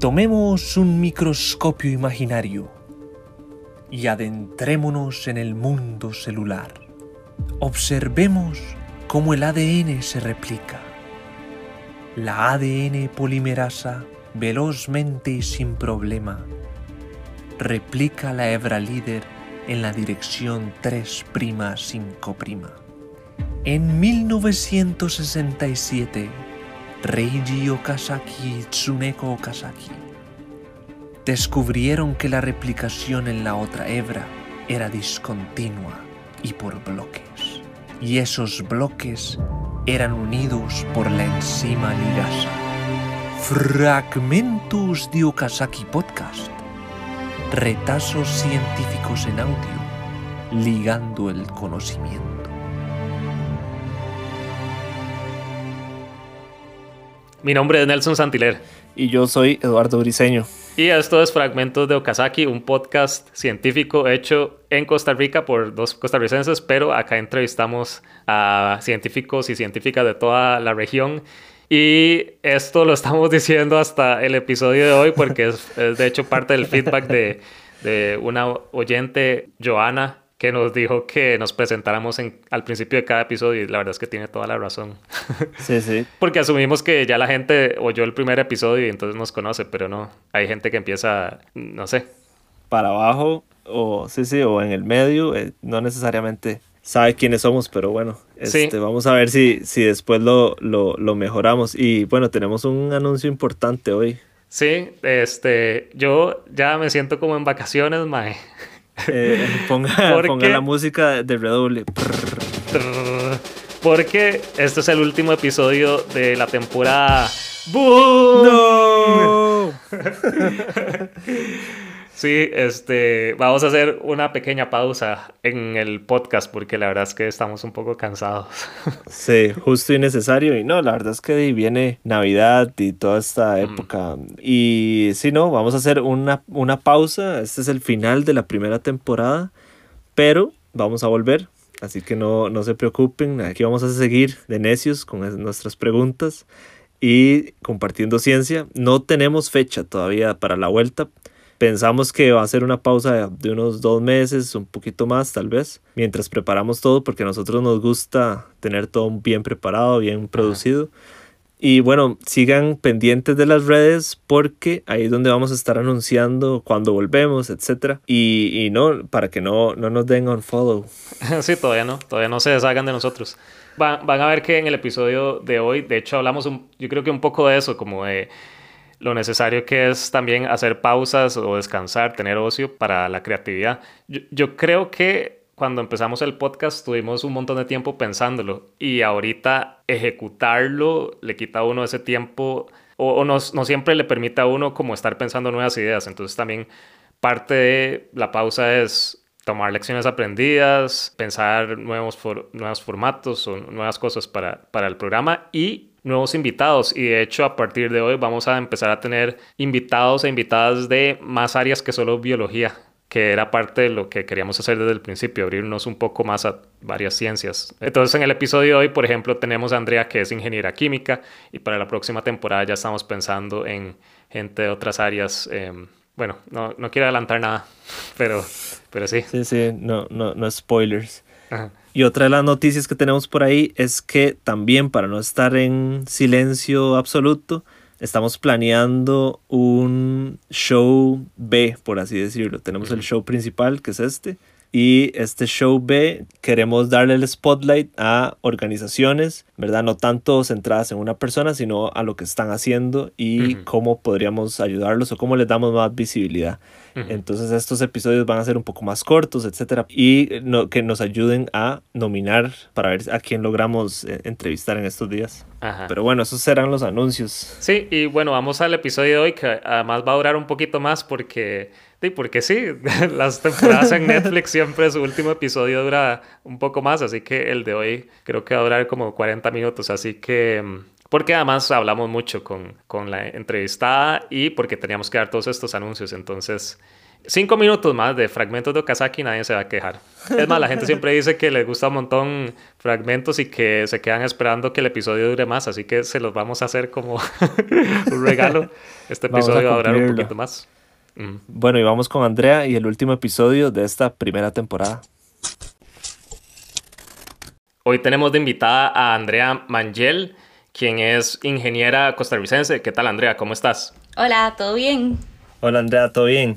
Tomemos un microscopio imaginario y adentrémonos en el mundo celular. Observemos cómo el ADN se replica. La ADN polimerasa velozmente y sin problema replica la hebra líder en la dirección 3' 5'. En 1967, Reiji Okazaki y Tsuneko Okazaki descubrieron que la replicación en la otra hebra era discontinua y por bloques. Y esos bloques eran unidos por la enzima ligasa. Fragmentos de Okazaki Podcast. Retazos científicos en audio, ligando el conocimiento. Mi nombre es Nelson Santiler. Y yo soy Eduardo Briseño. Y esto es Fragmentos de Okazaki, un podcast científico hecho en Costa Rica por dos costarricenses, pero acá entrevistamos a científicos y científicas de toda la región. Y esto lo estamos diciendo hasta el episodio de hoy porque es, de hecho parte del feedback de, de una oyente, Joana, que nos dijo que nos presentáramos en, al principio de cada episodio y la verdad es que tiene toda la razón. Sí, sí. Porque asumimos que ya la gente oyó el primer episodio y entonces nos conoce, pero no. Hay gente que empieza, no sé. Para abajo, o sí, sí, o en el medio, eh, no necesariamente sabe quiénes somos, pero bueno, este, vamos a ver si, si después lo, lo, lo mejoramos. Y bueno, tenemos un anuncio importante hoy. Sí, este, yo ya me siento como en vacaciones, mae. Eh, ponga, ponga la música de redoble. Porque este es el último episodio de la temporada. ¡Boom! ¡No! Sí, este, vamos a hacer una pequeña pausa en el podcast porque la verdad es que estamos un poco cansados. Sí, justo y necesario. Y no, la verdad es que viene Navidad y toda esta época. Y sí, no, vamos a hacer una, una pausa. Este es el final de la primera temporada, pero vamos a volver. Así que no, no se preocupen, aquí vamos a seguir de necios con nuestras preguntas y compartiendo ciencia. No tenemos fecha todavía para la vuelta, Pensamos que va a ser una pausa de unos dos meses, un poquito más tal vez, mientras preparamos todo, porque a nosotros nos gusta tener todo bien preparado, bien producido. Y bueno, sigan pendientes de las redes porque ahí es donde vamos a estar anunciando cuando volvemos, etc. Y, y no, para que no, no nos den un follow. Sí, todavía no, todavía no se deshagan de nosotros. Van, van a ver que en el episodio de hoy, de hecho, hablamos un, yo creo que un poco de eso, como de lo necesario que es también hacer pausas o descansar, tener ocio para la creatividad. Yo, creo que cuando empezamos el podcast tuvimos un montón de tiempo pensándolo y ahorita ejecutarlo le quita a uno ese tiempo o, no, siempre le permite a uno como estar pensando nuevas ideas. Entonces también parte de la pausa es tomar lecciones aprendidas, pensar nuevos, nuevos formatos o nuevas cosas para, para el programa y nuevos invitados y de hecho a partir de hoy vamos a empezar a tener invitados e invitadas de más áreas que solo biología, que era parte de lo que queríamos hacer desde el principio, abrirnos un poco más a varias ciencias. Entonces en el episodio de hoy, por ejemplo, tenemos a Andrea que es ingeniera química y para la próxima temporada ya estamos pensando en gente de otras áreas. Em, bueno, no, no quiero adelantar nada, pero, pero sí. Sí, sí, no, no, no spoilers. Y otra de las noticias que tenemos por ahí es que también para no estar en silencio absoluto, estamos planeando un show B, por así decirlo. Tenemos el show principal, que es este, y este show B queremos darle el spotlight a organizaciones, ¿verdad? No tanto centradas en una persona, sino a lo que están haciendo y cómo podríamos ayudarlos o cómo les damos más visibilidad. Entonces estos episodios van a ser un poco más cortos, etcétera, y no, que nos ayuden a nominar para ver a quién logramos eh, entrevistar en estos días. Pero bueno, esos serán los anuncios. Sí, y bueno, vamos al episodio de hoy que además va a durar un poquito más porque Sí, porque sí, las temporadas en Netflix siempre su último episodio dura un poco más, así que el de hoy creo que va a durar como 40 minutos, así que... Mm, porque además hablamos mucho con, con la entrevistada y porque teníamos que dar todos estos anuncios, entonces cinco minutos más de fragmentos de Okazaki nadie se va a quejar. Es más, la gente siempre dice que les gusta un montón fragmentos y que se quedan esperando que el episodio dure más, así que se los vamos a hacer como un regalo. Este episodio va a durar un poquito más. Mm. Bueno, y vamos con Andrea y el último episodio de esta primera temporada. Hoy tenemos de invitada a Andrea Mangel, quien es ingeniera costarricense. ¿Qué tal, Andrea? ¿Cómo estás? Hola, ¿todo bien? Hola, Andrea, ¿todo bien?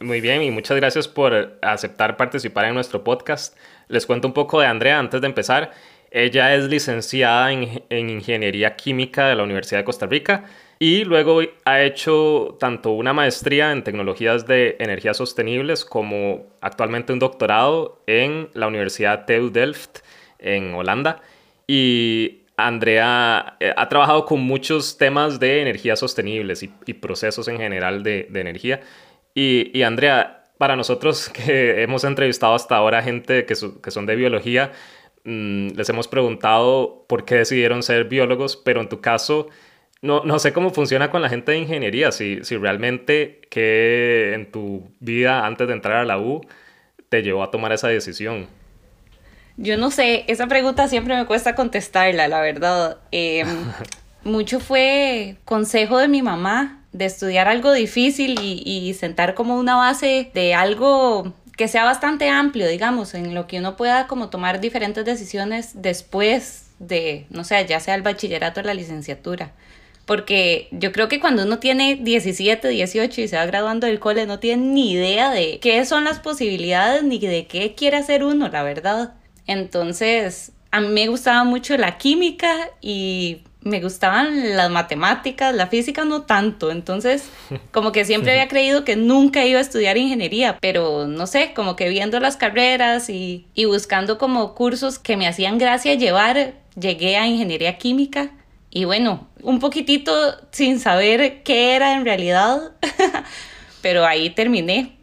Muy bien, y muchas gracias por aceptar participar en nuestro podcast. Les cuento un poco de Andrea antes de empezar. Ella es licenciada en, en, Ingeniería Química de la Universidad de Costa Rica y luego ha hecho tanto una maestría en tecnologías de energías sostenibles como actualmente un doctorado en la Universidad TU Delft en Holanda. Y Andrea eh, ha trabajado con muchos temas de energías sostenibles y, y procesos en general de, de energía. Y, Andrea, para nosotros que hemos entrevistado hasta ahora gente que, que son de biología, mm, les hemos preguntado por qué decidieron ser biólogos, pero en tu caso, no, no sé cómo funciona con la gente de ingeniería, si, si realmente que en tu vida antes de entrar a la U te llevó a tomar esa decisión. Yo no sé, esa pregunta siempre me cuesta contestarla, la verdad. Em, mucho fue consejo de mi mamá de estudiar algo difícil y, sentar como una base de algo que sea bastante amplio, digamos, en lo que uno pueda como tomar diferentes decisiones después de, no sé, ya sea el bachillerato o la licenciatura. Porque yo creo que cuando uno tiene 17, 18 y se va graduando del cole, no tiene ni idea de qué son las posibilidades ni de qué quiere hacer uno, la verdad. Entonces, a mí me gustaba mucho la química y me gustaban las matemáticas, la física no tanto, entonces como que siempre había creído que nunca iba a estudiar ingeniería, pero no sé, como que viendo las carreras y, y buscando como cursos que me hacían gracia llevar, llegué a ingeniería química y bueno, un poquitito sin saber qué era en realidad, pero ahí terminé.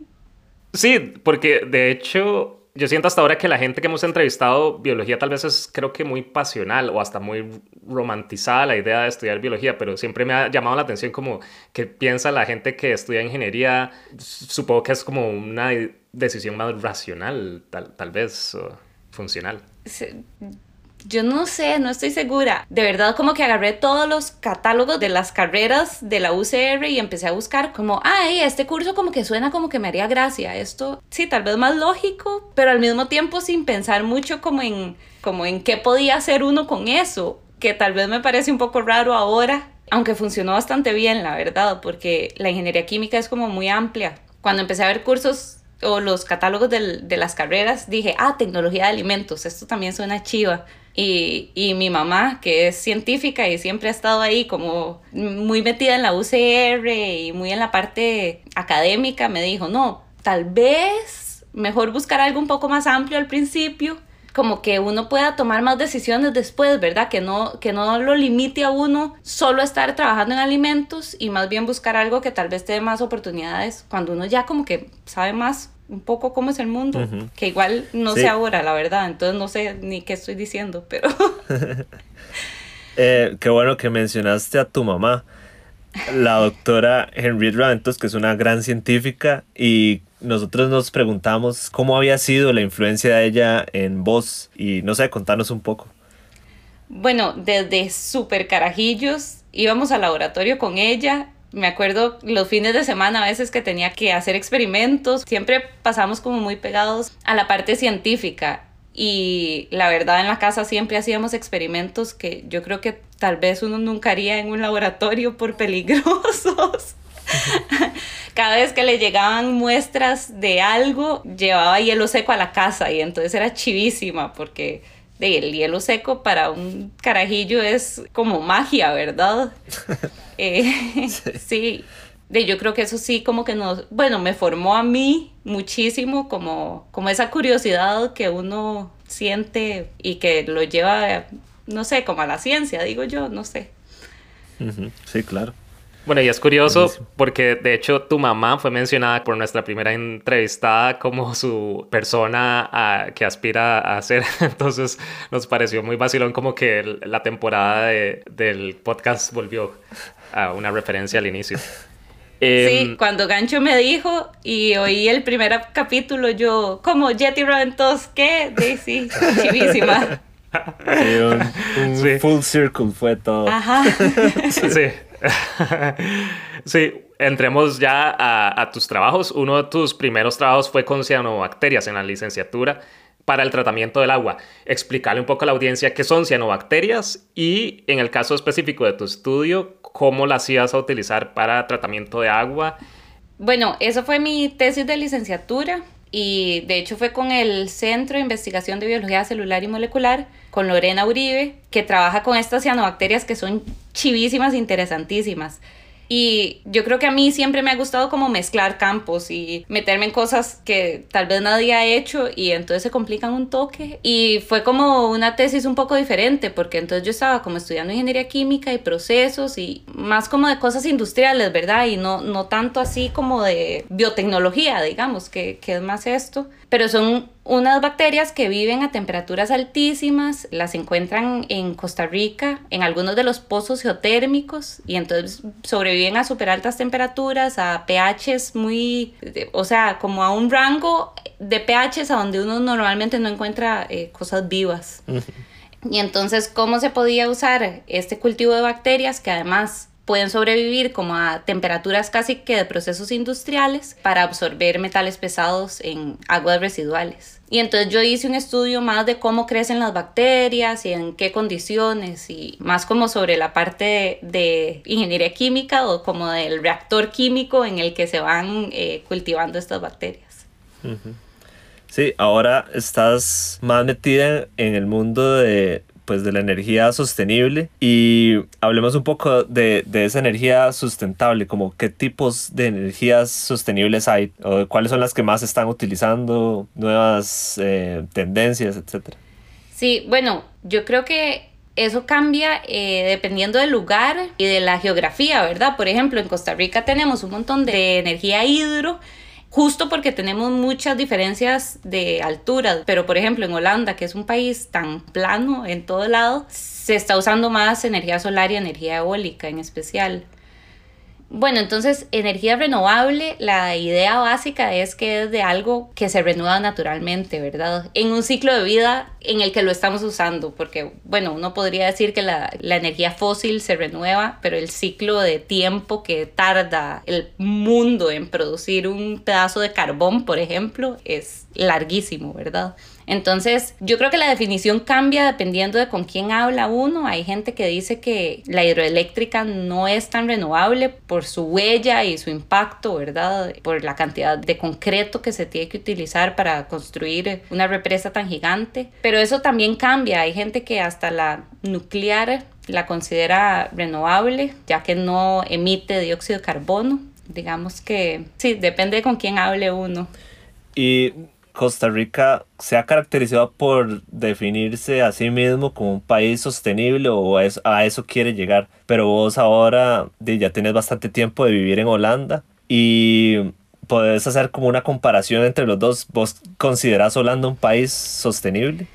Sí, porque de hecho yo siento hasta ahora que la gente que hemos entrevistado biología tal vez es creo que muy pasional o hasta muy romantizada la idea de estudiar biología, pero siempre me ha llamado la atención como que piensa la gente que estudia ingeniería, supongo que es como una decisión más racional, tal, tal vez, o funcional. Sí yo no sé, no estoy segura. De verdad como que agarré todos los catálogos de las carreras de la UCR y empecé a buscar como, ay, este curso como que suena como que me haría gracia. Esto sí, tal vez más lógico, pero al mismo tiempo sin pensar mucho como en, como en qué podía hacer uno con eso, que tal vez me parece un poco raro ahora, aunque funcionó bastante bien, la verdad, porque la ingeniería química es como muy amplia. Cuando empecé a ver cursos o los catálogos de las carreras, dije, ah, tecnología de alimentos, esto también suena chiva y, y, mi mamá, que es científica y siempre ha estado ahí como muy metida en la UCR y muy en la parte académica, me dijo, no, tal vez mejor buscar algo un poco más amplio al principio, como que uno pueda tomar más decisiones después, ¿verdad? Que no, que no lo limite a uno solo estar trabajando en alimentos y más bien buscar algo que tal vez te dé más oportunidades cuando uno ya como que sabe más un poco cómo es el mundo, que igual no sé ahora, la verdad, entonces no sé ni qué estoy diciendo, pero... eh, qué bueno que mencionaste a tu mamá, la doctora Henriette Raventos, que es una gran científica, y nosotros nos preguntamos cómo había sido la influencia de ella en vos, y no sé, contanos un poco. Bueno, desde súper carajillos íbamos al laboratorio con ella me acuerdo los fines de semana a veces que tenía que hacer experimentos, siempre pasamos como muy pegados a la parte científica y la verdad en la casa siempre hacíamos experimentos que yo creo que tal vez uno nunca haría en un laboratorio por peligrosos. Cada vez que le llegaban muestras de algo, llevaba hielo seco a la casa y entonces era chivísima porque el hielo seco para un carajillo es como magia, ¿verdad? Eh, sí. De, yo creo que eso sí como que nos, bueno, me formó a mí muchísimo como, como esa curiosidad que uno siente y que lo lleva, no sé, como a la ciencia, digo yo, no sé. Sí, claro. Bueno, y es curioso porque de hecho tu mamá fue mencionada por nuestra primera entrevistada como su persona que aspira a ser. Entonces nos pareció muy vacilón como que la temporada del podcast volvió a una referencia al inicio. Em, sí, cuando Gancho me dijo y oí el primer capítulo, yo, como Jetty Rodentos, ¿qué? Daisy, chivísima. Sí, un, un Sí. full circle fue todo. Ajá. Sí. sí, entremos ya a, tus trabajos. Uno de tus primeros trabajos fue con cianobacterias en la licenciatura para el tratamiento del agua. Explicarle un poco a la audiencia qué son cianobacterias y en el caso específico de tu estudio, cómo las ibas a utilizar para tratamiento de agua. Bueno, eso fue mi tesis de licenciatura y de hecho fue con el Centro de Investigación de Biología Celular y Molecular, con Lorena Uribe, que trabaja con estas cianobacterias que son chivísimas, interesantísimas. Y yo creo que a mí siempre me ha gustado como mezclar campos y meterme en cosas que tal vez nadie ha hecho y entonces se complican un toque. Y fue como una tesis un poco diferente porque entonces yo estaba como estudiando ingeniería química y procesos y más como de cosas industriales, ¿verdad? Y no, no tanto así como de biotecnología, digamos, que, que es más esto. Pero son unas bacterias que viven a temperaturas altísimas, las encuentran en Costa Rica, en algunos de los pozos geotérmicos, y entonces sobreviven a súper altas temperaturas, a pHs muy, o sea, como a un rango de pHs a donde uno normalmente no encuentra eh, cosas vivas. Y entonces, ¿cómo se podía usar este cultivo de bacterias que además pueden sobrevivir como a temperaturas casi que de procesos industriales para absorber metales pesados en aguas residuales. Y entonces yo hice un estudio más de cómo crecen las bacterias y en qué condiciones y más como sobre la parte de, de ingeniería química o como del reactor químico en el que se van eh, cultivando estas bacterias. Sí, ahora estás más metida en el mundo de, pues, de la energía sostenible y hablemos un poco de, de esa energía sustentable, como qué tipos de energías sostenibles hay o cuáles son las que más están utilizando, nuevas eh, tendencias, etcétera. Sí, bueno, yo creo que eso cambia eh, dependiendo del lugar y de la geografía, ¿verdad? Por ejemplo, en Costa Rica tenemos un montón de energía hidro, justo porque tenemos muchas diferencias de altura, pero por ejemplo en Holanda, que es un país tan plano en todo lado, se está usando más energía solar y energía eólica en especial. Bueno, entonces energía renovable, la idea básica es que es de algo que se renueva naturalmente, ¿verdad? En un ciclo de vida en el que lo estamos usando, porque, bueno, uno podría decir que la, la energía fósil se renueva, pero el ciclo de tiempo que tarda el mundo en producir un pedazo de carbón, por ejemplo, es larguísimo, ¿verdad? Entonces, yo creo que la definición cambia dependiendo de con quién habla uno. Hay gente que dice que la hidroeléctrica no es tan renovable por su huella y su impacto, ¿verdad? Por la cantidad de concreto que se tiene que utilizar para construir una represa tan gigante. Pero eso también cambia. Hay gente que hasta la nuclear la considera renovable, ya que no emite dióxido de carbono. Digamos que sí, depende de con quién hable uno. Y Costa Rica se ha caracterizado por definirse a sí mismo como un país sostenible o a eso, a eso quiere llegar. Pero vos ahora ya tienes bastante tiempo de vivir en Holanda y podés hacer como una comparación entre los dos. ¿Vos considerás Holanda un país sostenible?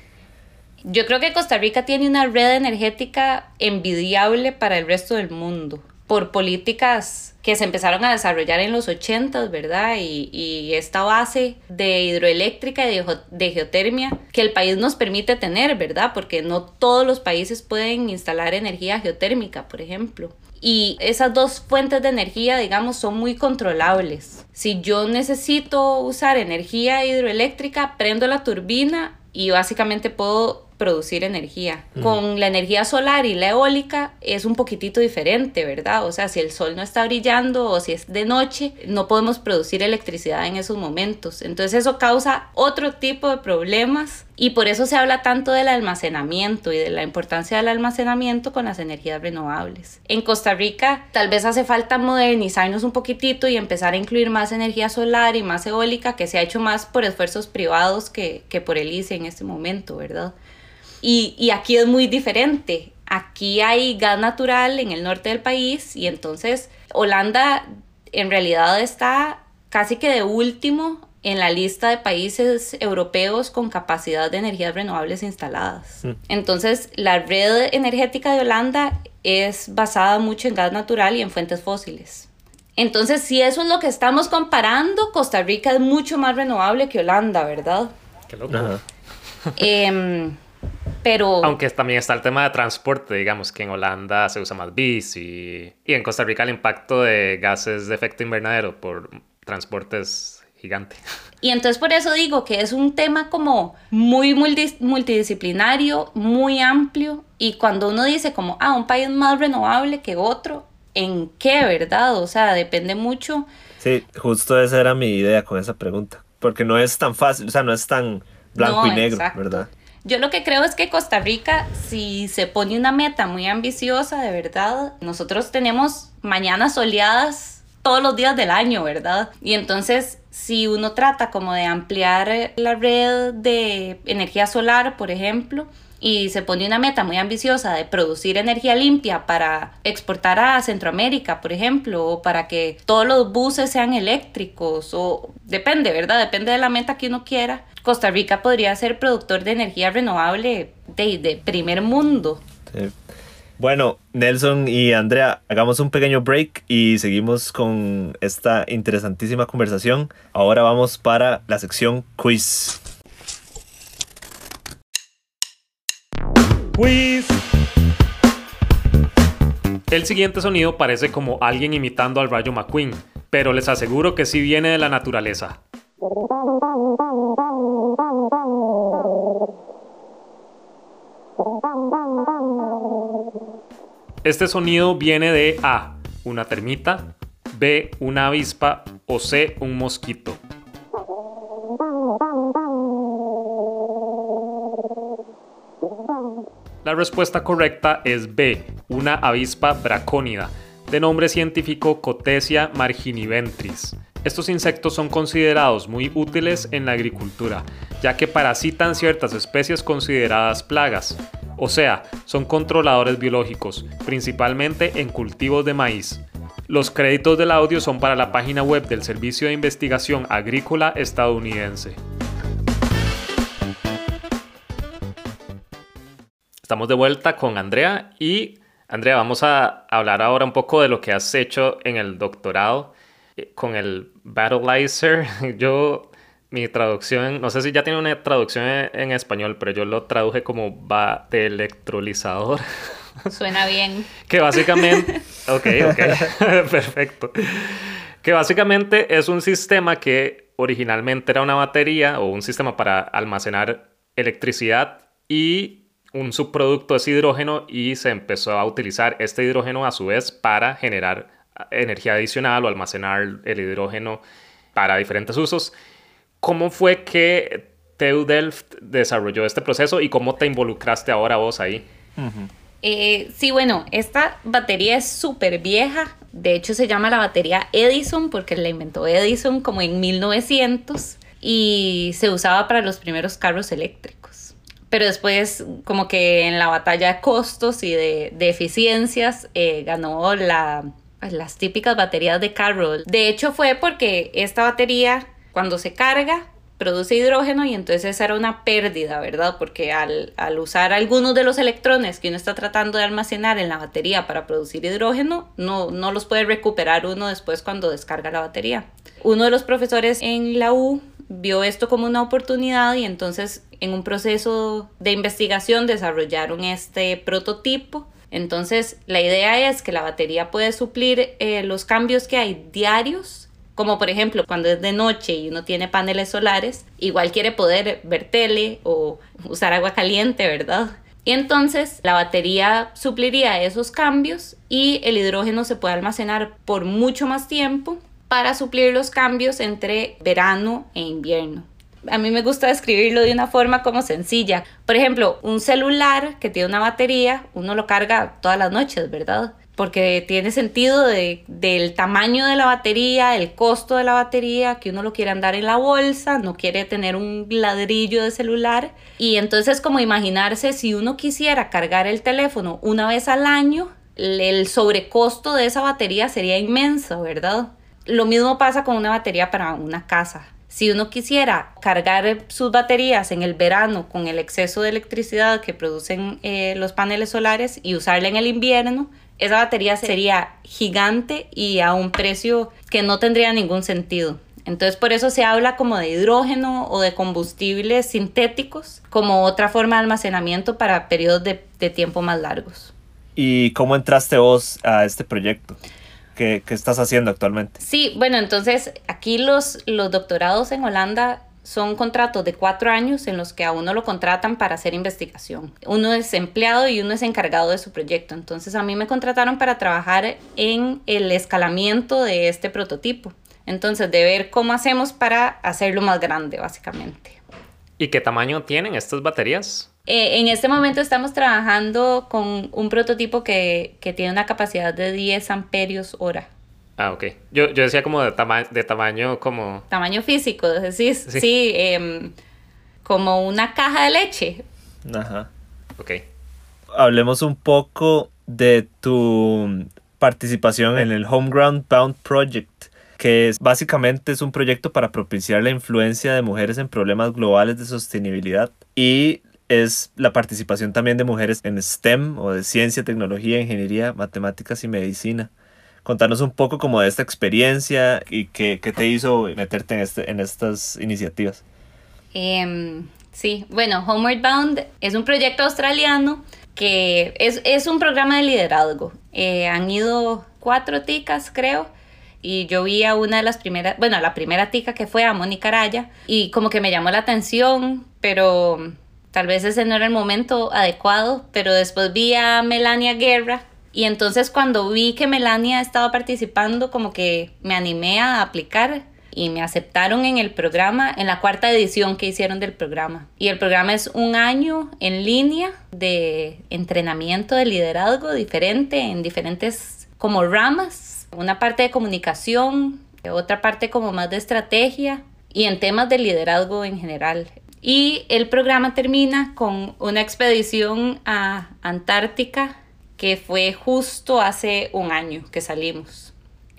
Yo creo que Costa Rica tiene una red energética envidiable para el resto del mundo por políticas que se empezaron a desarrollar en los 80, ¿verdad? Y, y esta base de hidroeléctrica y de, de, geotermia que el país nos permite tener, ¿verdad? Porque no todos los países pueden instalar energía geotérmica, por ejemplo. Y esas dos fuentes de energía, digamos, son muy controlables. Si yo necesito usar energía hidroeléctrica, prendo la turbina y básicamente puedo producir energía. Uh -huh. Con la energía solar y la eólica es un poquitito diferente, ¿verdad? O sea, si el sol no está brillando o si es de noche, no podemos producir electricidad en esos momentos. Entonces eso causa otro tipo de problemas y por eso se habla tanto del almacenamiento y de la importancia del almacenamiento con las energías renovables. En Costa Rica tal vez hace falta modernizarnos un poquitito y empezar a incluir más energía solar y más eólica que se ha hecho más por esfuerzos privados que, que por el ICE en este momento, ¿verdad? Y, y, aquí es muy diferente. Aquí hay gas natural en el norte del país y entonces Holanda en realidad está casi que de último en la lista de países europeos con capacidad de energías renovables instaladas. Mm. Entonces, la red energética de Holanda es basada mucho en gas natural y en fuentes fósiles. Entonces, si eso es lo que estamos comparando, Costa Rica es mucho más renovable que Holanda, ¿verdad? Qué loco. Pero... Aunque también está el tema de transporte, digamos que en Holanda se usa más bici y en Costa Rica el impacto de gases de efecto invernadero por transporte es gigante. Y entonces por eso digo que es un tema como muy multi- multidisciplinario, muy amplio, y cuando uno dice como, ah, un país más renovable que otro, ¿en qué, verdad? O sea, depende mucho. Sí, justo esa era mi idea con esa pregunta. Porque no es tan fácil, o sea, no es tan blanco No, y negro, exacto. ¿verdad? Yo lo que creo es que Costa Rica, si se pone una meta muy ambiciosa, de verdad, nosotros tenemos mañanas soleadas todos los días del año, ¿verdad? Y entonces, si uno trata como de ampliar la red de energía solar, por ejemplo, y se pone una meta muy ambiciosa de producir energía limpia para exportar a Centroamérica, por ejemplo, o para que todos los buses sean eléctricos, o depende, ¿verdad? Depende de la meta que uno quiera. Costa Rica podría ser productor de energía renovable de, de primer mundo. Bueno, Nelson y Andrea, hagamos un pequeño break y seguimos con esta interesantísima conversación. Ahora vamos para la sección quiz. Quiz. El siguiente sonido parece como alguien imitando al Rayo McQueen, pero les aseguro que sí viene de la naturaleza. Este sonido viene de A, una termita, B, una avispa o C, un mosquito. La respuesta correcta es B, una avispa bracónida, de nombre científico Cotesia marginiventris. Estos insectos son considerados muy útiles en la agricultura, ya que parasitan ciertas especies consideradas plagas. O sea, son controladores biológicos, principalmente en cultivos de maíz. Los créditos del audio son para la página web del Servicio de Investigación Agrícola estadounidense. Estamos de vuelta con Andrea y Andrea, vamos a hablar ahora un poco de lo que has hecho en el doctorado eh, con el Battleizer. Yo, mi traducción, no sé si ya tiene una traducción en, en español, pero yo lo traduje como batelectrolizador. Suena bien. Que básicamente. Ok, ok. Perfecto. Que básicamente es un sistema que originalmente era una batería o un sistema para almacenar electricidad y un subproducto es hidrógeno y se empezó a utilizar este hidrógeno a su vez para generar energía adicional o almacenar el hidrógeno para diferentes usos. ¿Cómo fue que TU Delft desarrolló este proceso y cómo te involucraste ahora vos ahí? Eh, sí, bueno, esta batería es súper vieja. De hecho, se llama la batería Edison porque la inventó Edison como en 1900 y se usaba para los primeros carros eléctricos. Pero después, como que en la batalla de costos y de, de eficiencias, eh, ganó la, pues, las típicas baterías de carro. De hecho, fue porque esta batería, cuando se carga, produce hidrógeno y entonces esa era una pérdida, ¿verdad? Porque al, al, usar algunos de los electrones que uno está tratando de almacenar en la batería para producir hidrógeno, no, no los puede recuperar uno después cuando descarga la batería. Uno de los profesores en la U vio esto como una oportunidad y entonces en un proceso de investigación desarrollaron este prototipo. Entonces la idea es que la batería puede suplir eh, los cambios que hay diarios como por ejemplo cuando es de noche y uno tiene paneles solares, igual quiere poder ver tele o usar agua caliente, ¿verdad? Y entonces la batería supliría esos cambios y el hidrógeno se puede almacenar por mucho más tiempo para suplir los cambios entre verano e invierno. A mí me gusta describirlo de una forma como sencilla. Por ejemplo, un celular que tiene una batería, uno lo carga todas las noches, ¿verdad? porque tiene sentido de, del tamaño de la batería, el costo de la batería, que uno lo quiere andar en la bolsa, no quiere tener un ladrillo de celular. Y entonces como imaginarse si uno quisiera cargar el teléfono una vez al año, el sobrecosto de esa batería sería inmenso, ¿verdad? Lo mismo pasa con una batería para una casa. Si uno quisiera cargar sus baterías en el verano con el exceso de electricidad que producen eh, los paneles solares y usarla en el invierno, esa batería sería gigante y a un precio que no tendría ningún sentido. Entonces por eso se habla como de hidrógeno o de combustibles sintéticos como otra forma de almacenamiento para periodos de, de tiempo más largos. ¿Y cómo entraste vos a este proyecto? ¿Qué, qué estás haciendo actualmente? Sí, bueno, entonces aquí los, los doctorados en Holanda son contratos de cuatro años en los que a uno lo contratan para hacer investigación. Uno es empleado y uno es encargado de su proyecto. Entonces a mí me contrataron para trabajar en el escalamiento de este prototipo. Entonces de ver cómo hacemos para hacerlo más grande, básicamente. ¿Y qué tamaño tienen estas baterías? Eh, en este momento estamos trabajando con un prototipo que, que tiene una capacidad de 10 amperios hora. Ah, ok. Yo, yo decía como de, tama de tamaño como... Tamaño físico, decís. Sí, sí eh, como una caja de leche. Ajá. Ok. Hablemos un poco de tu participación en el Homeground Bound Project, que es, básicamente es un proyecto para propiciar la influencia de mujeres en problemas globales de sostenibilidad y es la participación también de mujeres en STEM o de ciencia, tecnología, ingeniería, matemáticas y medicina. Contanos un poco como de esta experiencia y qué, qué te hizo meterte en, este, en estas iniciativas. Eh, sí, bueno, Homeward Bound es un proyecto australiano que es, es un programa de liderazgo. Eh, han ido cuatro ticas, creo, y yo vi a una de las primeras, bueno, a la primera tica que fue a Mónica Araya, y como que me llamó la atención, pero tal vez ese no era el momento adecuado, pero después vi a Melania Guerra, y entonces cuando vi que Melania estaba participando, como que me animé a aplicar y me aceptaron en el programa, en la cuarta edición que hicieron del programa. Y el programa es un año en línea de entrenamiento de liderazgo diferente en diferentes como ramas, una parte de comunicación, otra parte como más de estrategia y en temas de liderazgo en general. Y el programa termina con una expedición a Antártica que fue justo hace un año que salimos.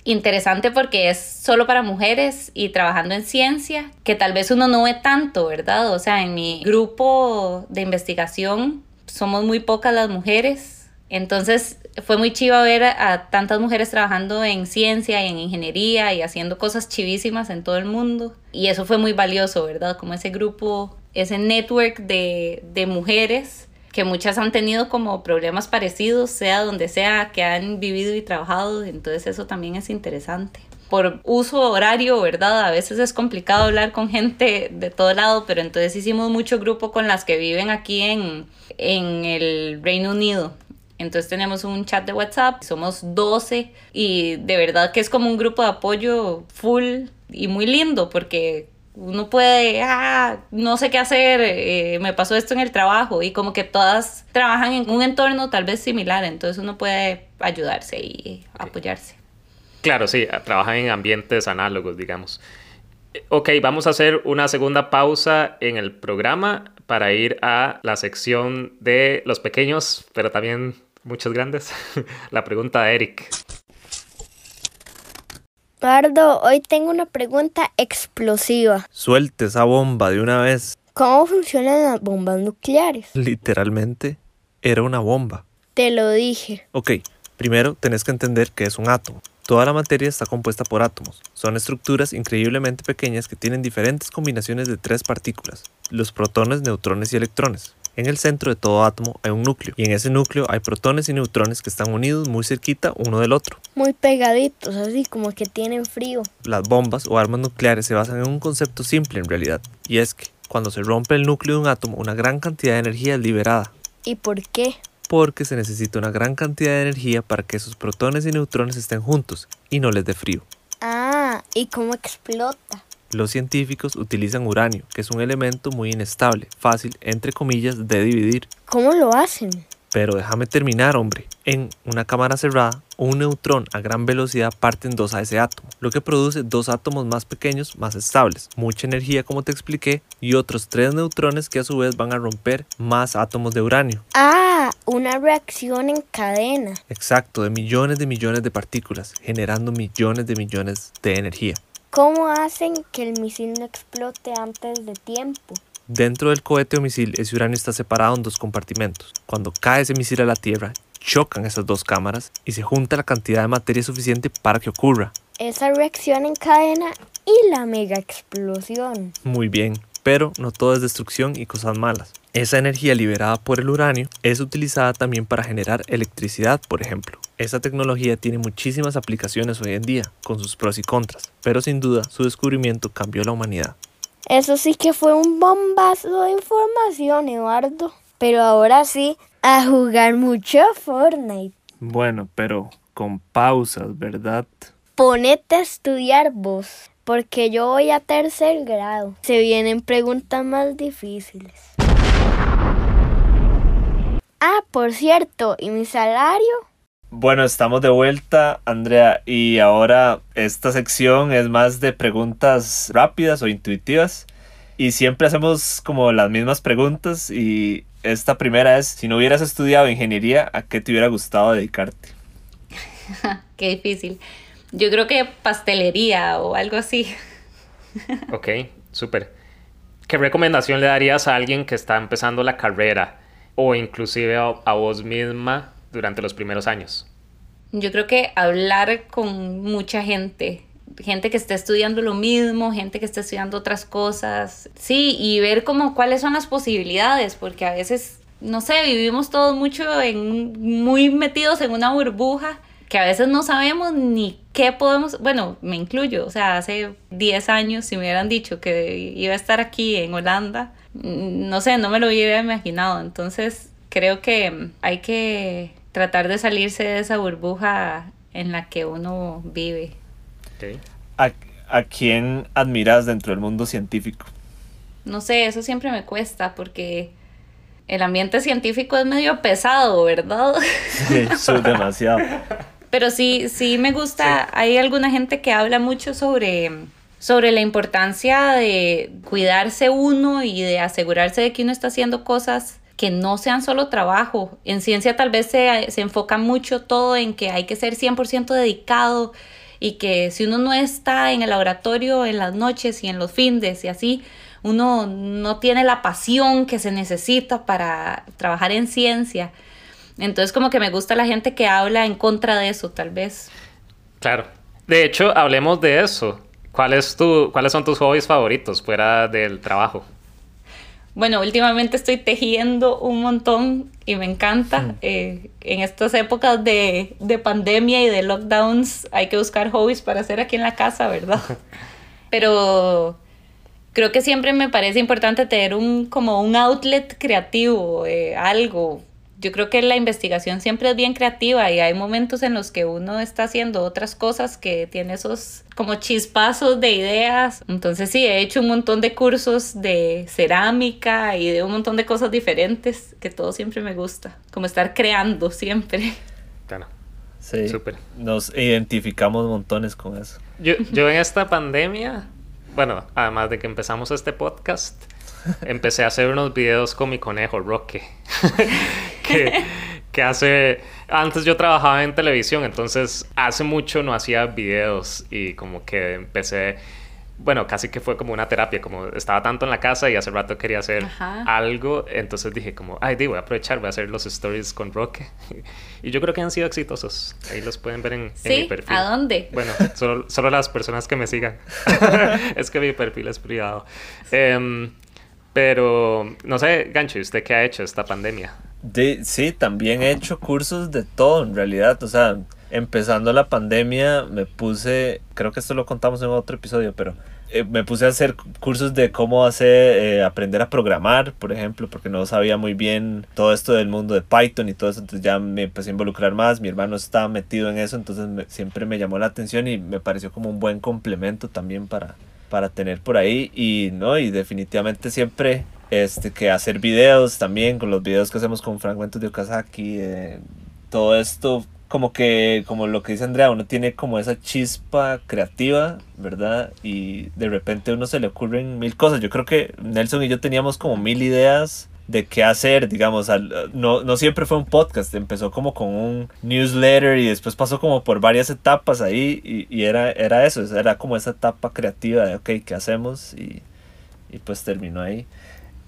Interesante porque es solo para mujeres y trabajando en ciencia, que tal vez uno no ve tanto, ¿verdad? O sea, en mi grupo de investigación somos muy pocas las mujeres, entonces fue muy chivo ver a, a tantas mujeres trabajando en ciencia y en ingeniería y haciendo cosas chivísimas en todo el mundo. Y eso fue muy valioso, ¿verdad? Como ese grupo, ese network de, de mujeres que muchas han tenido como problemas parecidos, sea donde sea que han vivido y trabajado, entonces eso también es interesante. Por uso horario, ¿verdad? A veces es complicado hablar con gente de todo lado, pero entonces hicimos mucho grupo con las que viven aquí en, en el Reino Unido. Entonces tenemos un chat de WhatsApp, somos 12 y de verdad que es como un grupo de apoyo full y muy lindo porque uno puede, ah, no sé qué hacer, eh, me pasó esto en el trabajo y como que todas trabajan en un entorno tal vez similar, entonces uno puede ayudarse y apoyarse. Claro, sí, trabajan en ambientes análogos, digamos. Ok, vamos a hacer una segunda pausa en el programa para ir a la sección de los pequeños, pero también muchos grandes. la pregunta de Eric. Pardo, hoy tengo una pregunta explosiva. Suelte esa bomba de una vez. ¿Cómo funcionan las bombas nucleares? Literalmente era una bomba. Te lo dije. Ok, primero tenés que entender que es un átomo. Toda la materia está compuesta por átomos. Son estructuras increíblemente pequeñas que tienen diferentes combinaciones de tres partículas, los protones, neutrones y electrones. En el centro de todo átomo hay un núcleo, y en ese núcleo hay protones y neutrones que están unidos muy cerquita uno del otro. Muy pegaditos, así como que tienen frío. Las bombas o armas nucleares se basan en un concepto simple en realidad, y es que cuando se rompe el núcleo de un átomo, una gran cantidad de energía es liberada. ¿Y por qué? Porque se necesita una gran cantidad de energía para que esos protones y neutrones estén juntos y no les dé frío. Ah, ¿y cómo explota? Los científicos utilizan uranio, que es un elemento muy inestable, fácil, entre comillas, de dividir. ¿Cómo lo hacen? Pero déjame terminar, hombre. En una cámara cerrada, un neutrón a gran velocidad parte en dos a ese átomo, lo que produce dos átomos más pequeños, más estables, mucha energía como te expliqué, y otros tres neutrones que a su vez van a romper más átomos de uranio. Ah, una reacción en cadena. Exacto, de millones de millones de partículas, generando millones de millones de energía. ¿Cómo hacen que el misil no explote antes de tiempo? Dentro del cohete o misil, ese uranio está separado en dos compartimentos. Cuando cae ese misil a la Tierra, chocan esas dos cámaras y se junta la cantidad de materia suficiente para que ocurra. Esa reacción en cadena y la mega explosión. Muy bien, pero no todo es destrucción y cosas malas. Esa energía liberada por el uranio es utilizada también para generar electricidad, por ejemplo. Esta tecnología tiene muchísimas aplicaciones hoy en día, con sus pros y contras, pero sin duda su descubrimiento cambió la humanidad. Eso sí que fue un bombazo de información, Eduardo. Pero ahora sí, a jugar mucho Fortnite. Bueno, pero con pausas, ¿verdad? Ponete a estudiar vos, porque yo voy a tercer grado. Se vienen preguntas más difíciles. Ah, por cierto, ¿y mi salario? Bueno, estamos de vuelta, Andrea, y ahora esta sección es más de preguntas rápidas o intuitivas. Y siempre hacemos como las mismas preguntas y esta primera es, si no hubieras estudiado ingeniería, ¿a qué te hubiera gustado dedicarte? Qué difícil. Yo creo que pastelería o algo así. Ok, súper. ¿Qué recomendación le darías a alguien que está empezando la carrera o inclusive a, a vos misma durante los primeros años? Yo creo que hablar con mucha gente, gente que esté estudiando lo mismo, gente que esté estudiando otras cosas, sí, y ver como cuáles son las posibilidades, porque a veces, no sé, vivimos todos mucho en, muy metidos en una burbuja que a veces no sabemos ni qué podemos, bueno, me incluyo, o sea, hace 10 años si me hubieran dicho que iba a estar aquí en Holanda, no sé, no me lo hubiera imaginado, entonces creo que hay que tratar de salirse de esa burbuja en la que uno vive. ¿A, a quién admiras dentro del mundo científico? No sé, eso siempre me cuesta porque el ambiente científico es medio pesado, ¿verdad? Sí, soy demasiado. Pero sí, sí me gusta, hay alguna gente que habla mucho sobre, sobre la importancia de cuidarse uno y de asegurarse de que uno está haciendo cosas que no sean solo trabajo. En ciencia tal vez se, se enfoca mucho todo en que hay que ser 100% dedicado y que si uno no está en el laboratorio en las noches y en los fines y así, uno no tiene la pasión que se necesita para trabajar en ciencia. Entonces como que me gusta la gente que habla en contra de eso, tal vez. Claro. De hecho, hablemos de eso. ¿Cuál es tu, ¿Cuáles son tus hobbies favoritos fuera del trabajo? Bueno, últimamente estoy tejiendo un montón y me encanta. Eh, en estas épocas de, de pandemia y de lockdowns hay que buscar hobbies para hacer aquí en la casa, ¿verdad? Pero creo que siempre me parece importante tener un como un outlet creativo, eh, algo. Yo creo que la investigación siempre es bien creativa y hay momentos en los que uno está haciendo otras cosas que tiene esos como chispazos de ideas. Entonces sí, he hecho un montón de cursos de cerámica y de un montón de cosas diferentes que todo siempre me gusta, como estar creando siempre. Claro. Sí, Súper. nos identificamos montones con eso. Yo, yo en esta pandemia, bueno, además de que empezamos este podcast, empecé a hacer unos videos con mi conejo, Roque. que, que hace... Antes yo trabajaba en televisión, entonces hace mucho no hacía videos y como que empecé... Bueno, casi que fue como una terapia, como estaba tanto en la casa y hace rato quería hacer Ajá. algo, entonces dije como, ay, di, voy a aprovechar, voy a hacer los stories con Roque. y yo creo que han sido exitosos. Ahí los pueden ver en, en mi ¿Sí? perfil. ¿A dónde? Bueno, solo, solo las personas que me sigan. es que mi perfil es privado. Em, pero, no sé, Gancho, ¿usted qué ha hecho esta pandemia? De- sí, también he hecho cursos de todo en realidad. O sea, empezando la pandemia me puse, creo que esto lo contamos en otro episodio, pero eh, me puse a hacer cursos de cómo hacer, eh, aprender a programar, por ejemplo, porque no sabía muy bien todo esto del mundo de Python y todo eso, entonces ya me empecé a involucrar más. Mi hermano estaba metido en eso, entonces me- siempre me llamó la atención y me pareció como un buen complemento también para, para tener por ahí. Y no, y definitivamente siempre este, que hacer videos también, con los videos que hacemos con fragmentos de Okazaki, eh, todo esto, como que, como lo que dice Andrea, uno tiene como esa chispa creativa, ¿verdad? Y de repente a uno se le ocurren mil cosas. Yo creo que Nelson y yo teníamos como mil ideas de qué hacer, digamos, al- no, no siempre fue un podcast, empezó como con un newsletter y después pasó como por varias etapas ahí y, y era, era eso, era como esa etapa creativa de, ok, ¿qué hacemos? Y, y pues terminó ahí.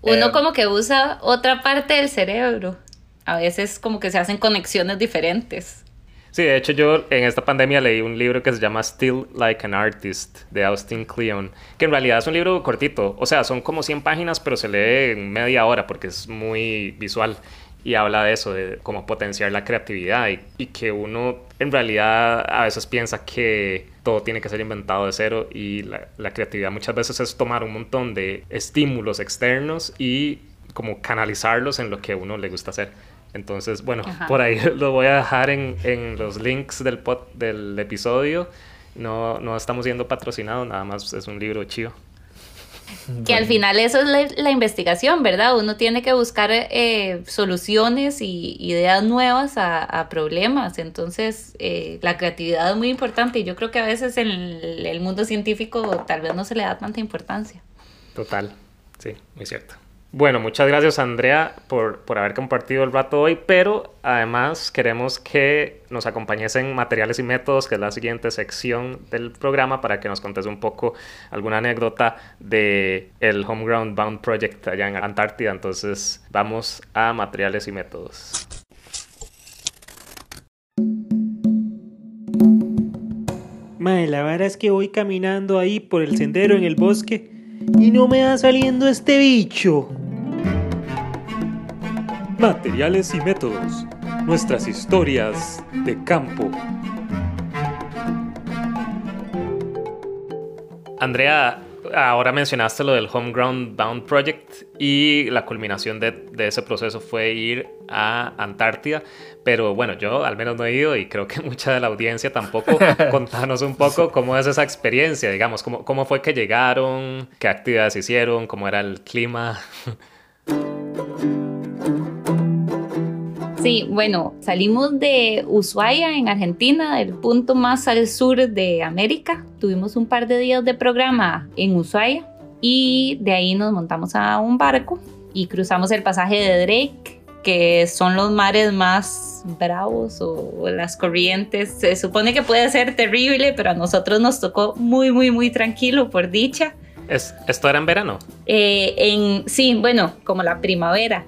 Uno Eh, como que usa otra parte del cerebro. A veces como que se hacen conexiones diferentes. Sí, de hecho yo en esta pandemia leí un libro que se llama Still Like an Artist de Austin Kleon, que en realidad es un libro cortito, o sea, son como 100 páginas, pero se lee en media hora porque es muy visual y habla de eso, de cómo potenciar la creatividad y, y, que uno en realidad a veces piensa que todo tiene que ser inventado de cero y la, la creatividad muchas veces es tomar un montón de estímulos externos y como canalizarlos en lo que a uno le gusta hacer. Entonces, bueno, Ajá. por ahí lo voy a dejar en, en los links del, pod, del episodio. No, no estamos siendo patrocinados, nada más es un libro chido. Que al final eso es la, la, investigación, ¿verdad? Uno tiene que buscar eh, soluciones y ideas nuevas a, a problemas. Entonces, eh, la creatividad es muy importante y yo creo que a veces en el, el mundo científico tal vez no se le da tanta importancia. Total, sí, muy cierto. Bueno, muchas gracias Andrea por, por, haber compartido el rato hoy, pero además queremos que nos acompañes en materiales y métodos, que es la siguiente sección del programa, para que nos contes un poco alguna anécdota de el Homeground Bound Project allá en Antártida. Entonces vamos a materiales y métodos. Mae, la verdad es que voy caminando ahí por el sendero en el bosque y no me va saliendo este bicho. Materiales y métodos. Nuestras historias de campo. Andrea, ahora mencionaste lo del Homeground Bound Project y la culminación de, de, ese proceso fue ir a Antártida, pero bueno, yo al menos no he ido y creo que mucha de la audiencia tampoco. Contanos un poco cómo es esa experiencia, digamos, cómo, cómo fue que llegaron, qué actividades hicieron, cómo era el clima. Sí, bueno, salimos de Ushuaia en Argentina, el punto más al sur de América. Tuvimos un par de días de programa en Ushuaia y de ahí nos montamos a un barco y cruzamos el pasaje de Drake, que son los mares más bravos o las corrientes. Se supone que puede ser terrible, pero a nosotros nos tocó muy, muy, muy tranquilo por dicha. ¿Es, ¿Esto era en verano? Eh, en, sí, bueno, como la primavera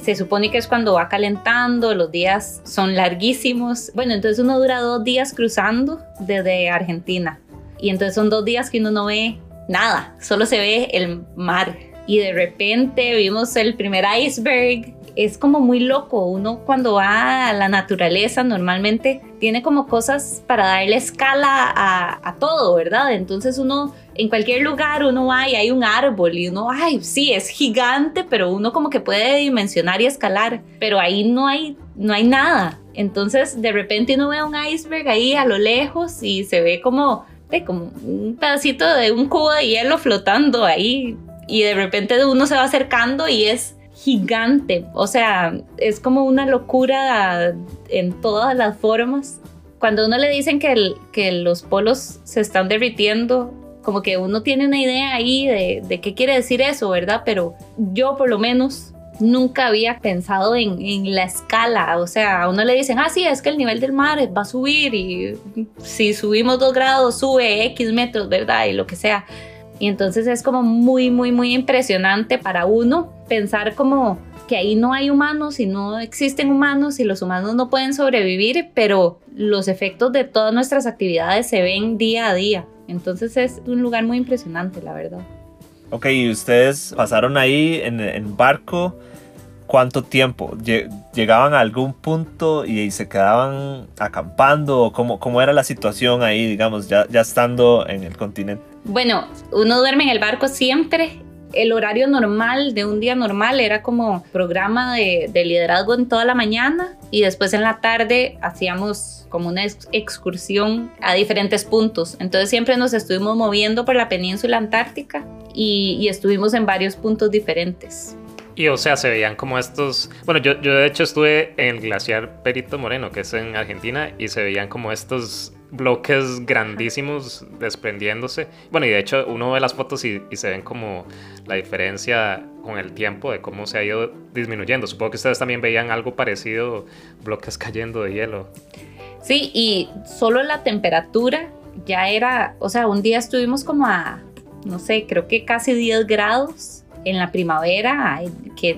se supone que es cuando va calentando, los días son larguísimos. Bueno, entonces uno dura dos días cruzando desde Argentina. Y entonces son dos días que uno no ve nada, solo se ve el mar. Y de repente vimos el primer iceberg. Es como muy loco. Uno cuando va a la naturaleza normalmente tiene como cosas para darle escala a, todo, ¿verdad? Entonces uno en cualquier lugar uno va y hay un árbol y uno, ay, sí, es gigante, pero uno como que puede dimensionar y escalar, pero ahí no hay, no hay nada. Entonces de repente uno ve un iceberg ahí a lo lejos y se ve como, como un pedacito de un cubo de hielo flotando ahí y de repente uno se va acercando y es gigante, o sea, es como una locura en todas las formas. Cuando uno le dicen que, que los polos se están derritiendo, como que uno tiene una idea ahí de, de, qué quiere decir eso, ¿verdad? Pero yo por lo menos nunca había pensado en, en, la escala, o sea, a uno le dicen, ah, sí, es que el nivel del mar va a subir y si subimos dos grados sube X metros, ¿verdad? Y lo que sea. Y entonces es como muy, muy, muy impresionante para uno pensar como que ahí no hay humanos y no existen humanos y los humanos no pueden sobrevivir, pero los efectos de todas nuestras actividades se ven día a día. Entonces es un lugar muy impresionante, la verdad. Ok, y ustedes pasaron ahí en, en barco. ¿Cuánto tiempo? ¿Llegaban a algún punto y se quedaban acampando? ¿O cómo, cómo era la situación ahí, digamos, ya, ya estando en el continente? Bueno, uno duerme en el barco siempre el horario normal de un día normal era como programa de, de, liderazgo en toda la mañana y después en la tarde hacíamos como una ex excursión a diferentes puntos. Entonces siempre nos estuvimos moviendo por la península antártica y, y estuvimos en varios puntos diferentes. Y o sea, se veían como estos... Bueno, yo, yo de hecho estuve en el glaciar Perito Moreno, que es en Argentina, y se veían como estos bloques grandísimos desprendiéndose. Bueno, y de hecho uno ve las fotos y, y, se ven como la diferencia con el tiempo de cómo se ha ido disminuyendo. Supongo que ustedes también veían algo parecido, bloques cayendo de hielo. Sí, y solo la temperatura ya era, o sea, un día estuvimos como a, no sé, creo que casi 10 grados en la primavera, que,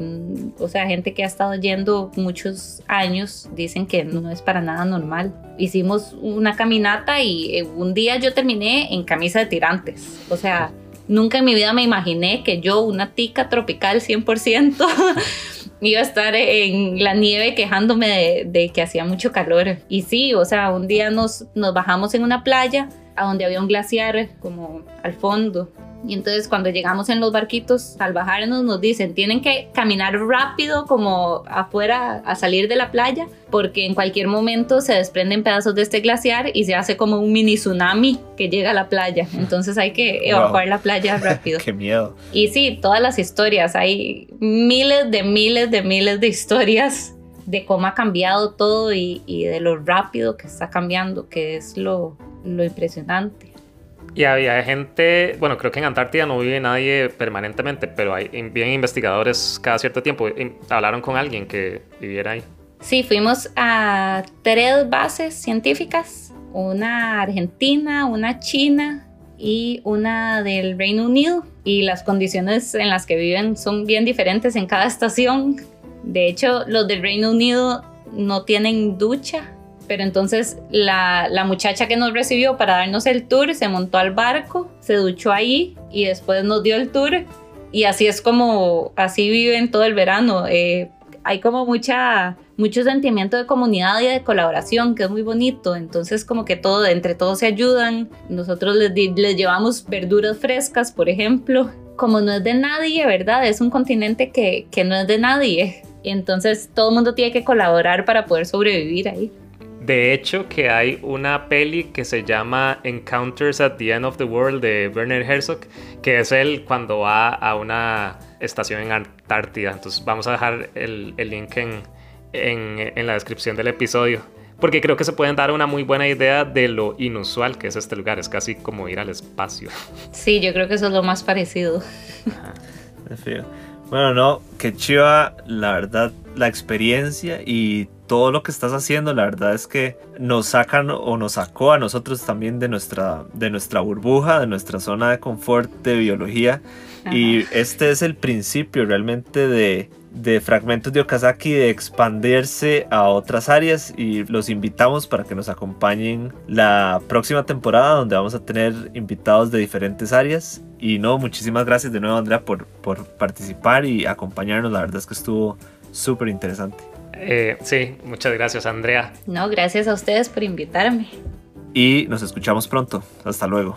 o sea, gente que ha estado yendo muchos años dicen que no es para nada normal. Hicimos una caminata y eh, un día yo terminé en camisa de tirantes. O sea, nunca en mi vida me imaginé que yo, una tica tropical 100%, iba a estar en la nieve quejándome de, de, que hacía mucho calor. Y sí, o sea, un día nos, nos bajamos en una playa a donde había un glaciar como al fondo y entonces cuando llegamos en los barquitos, al bajarnos nos dicen, tienen que caminar rápido como afuera a salir de la playa, porque en cualquier momento se desprenden pedazos de este glaciar y se hace como un mini tsunami que llega a la playa. Entonces hay que evacuar la playa rápido. Qué miedo. Y sí, todas las historias, hay miles de miles de miles de historias de cómo ha cambiado todo y, y de lo rápido que está cambiando, que es lo, lo impresionante. Y había gente, bueno, creo que en Antártida no vive nadie permanentemente, pero hay bien investigadores cada cierto tiempo. Hablaron con alguien que viviera ahí. Sí, fuimos a tres bases científicas, una argentina, una china y una del Reino Unido. Y las condiciones en las que viven son bien diferentes en cada estación. De hecho, los del Reino Unido no tienen ducha pero entonces la, muchacha que nos recibió para darnos el tour se montó al barco, se duchó ahí y después nos dio el tour. Y así es como, así viven todo el verano. Eh, hay como mucha, mucho sentimiento de comunidad y de colaboración, que es muy bonito. Entonces como que todo, entre todos se ayudan. Nosotros les, les llevamos verduras frescas, por ejemplo. Como no es de nadie, ¿verdad? Es un continente que, que no es de nadie. Y entonces todo el mundo tiene que colaborar para poder sobrevivir ahí. De hecho, que hay una peli que se llama Encounters at the End of the World de Werner Herzog, que es él cuando va a una estación en Antártida. Entonces vamos a dejar el, el link en, en, en, la descripción del episodio. Porque creo que se pueden dar una muy buena idea de lo inusual que es este lugar. Es casi como ir al espacio. Sí, yo creo que eso es lo más parecido. Bueno, no, que chiva, la verdad, la experiencia y todo lo que estás haciendo, la verdad es que nos sacan o nos sacó a nosotros también de nuestra, de nuestra burbuja, de nuestra zona de confort de biología. Ajá. Y este es el principio realmente de, de Fragmentos de Okazaki de expandirse a otras áreas y los invitamos para que nos acompañen la próxima temporada donde vamos a tener invitados de diferentes áreas. Y no, muchísimas gracias de nuevo Andrea por, por participar y acompañarnos, la verdad es que estuvo súper interesante. Eh, sí, muchas gracias Andrea. No, gracias a ustedes por invitarme. Y nos escuchamos pronto. Hasta luego.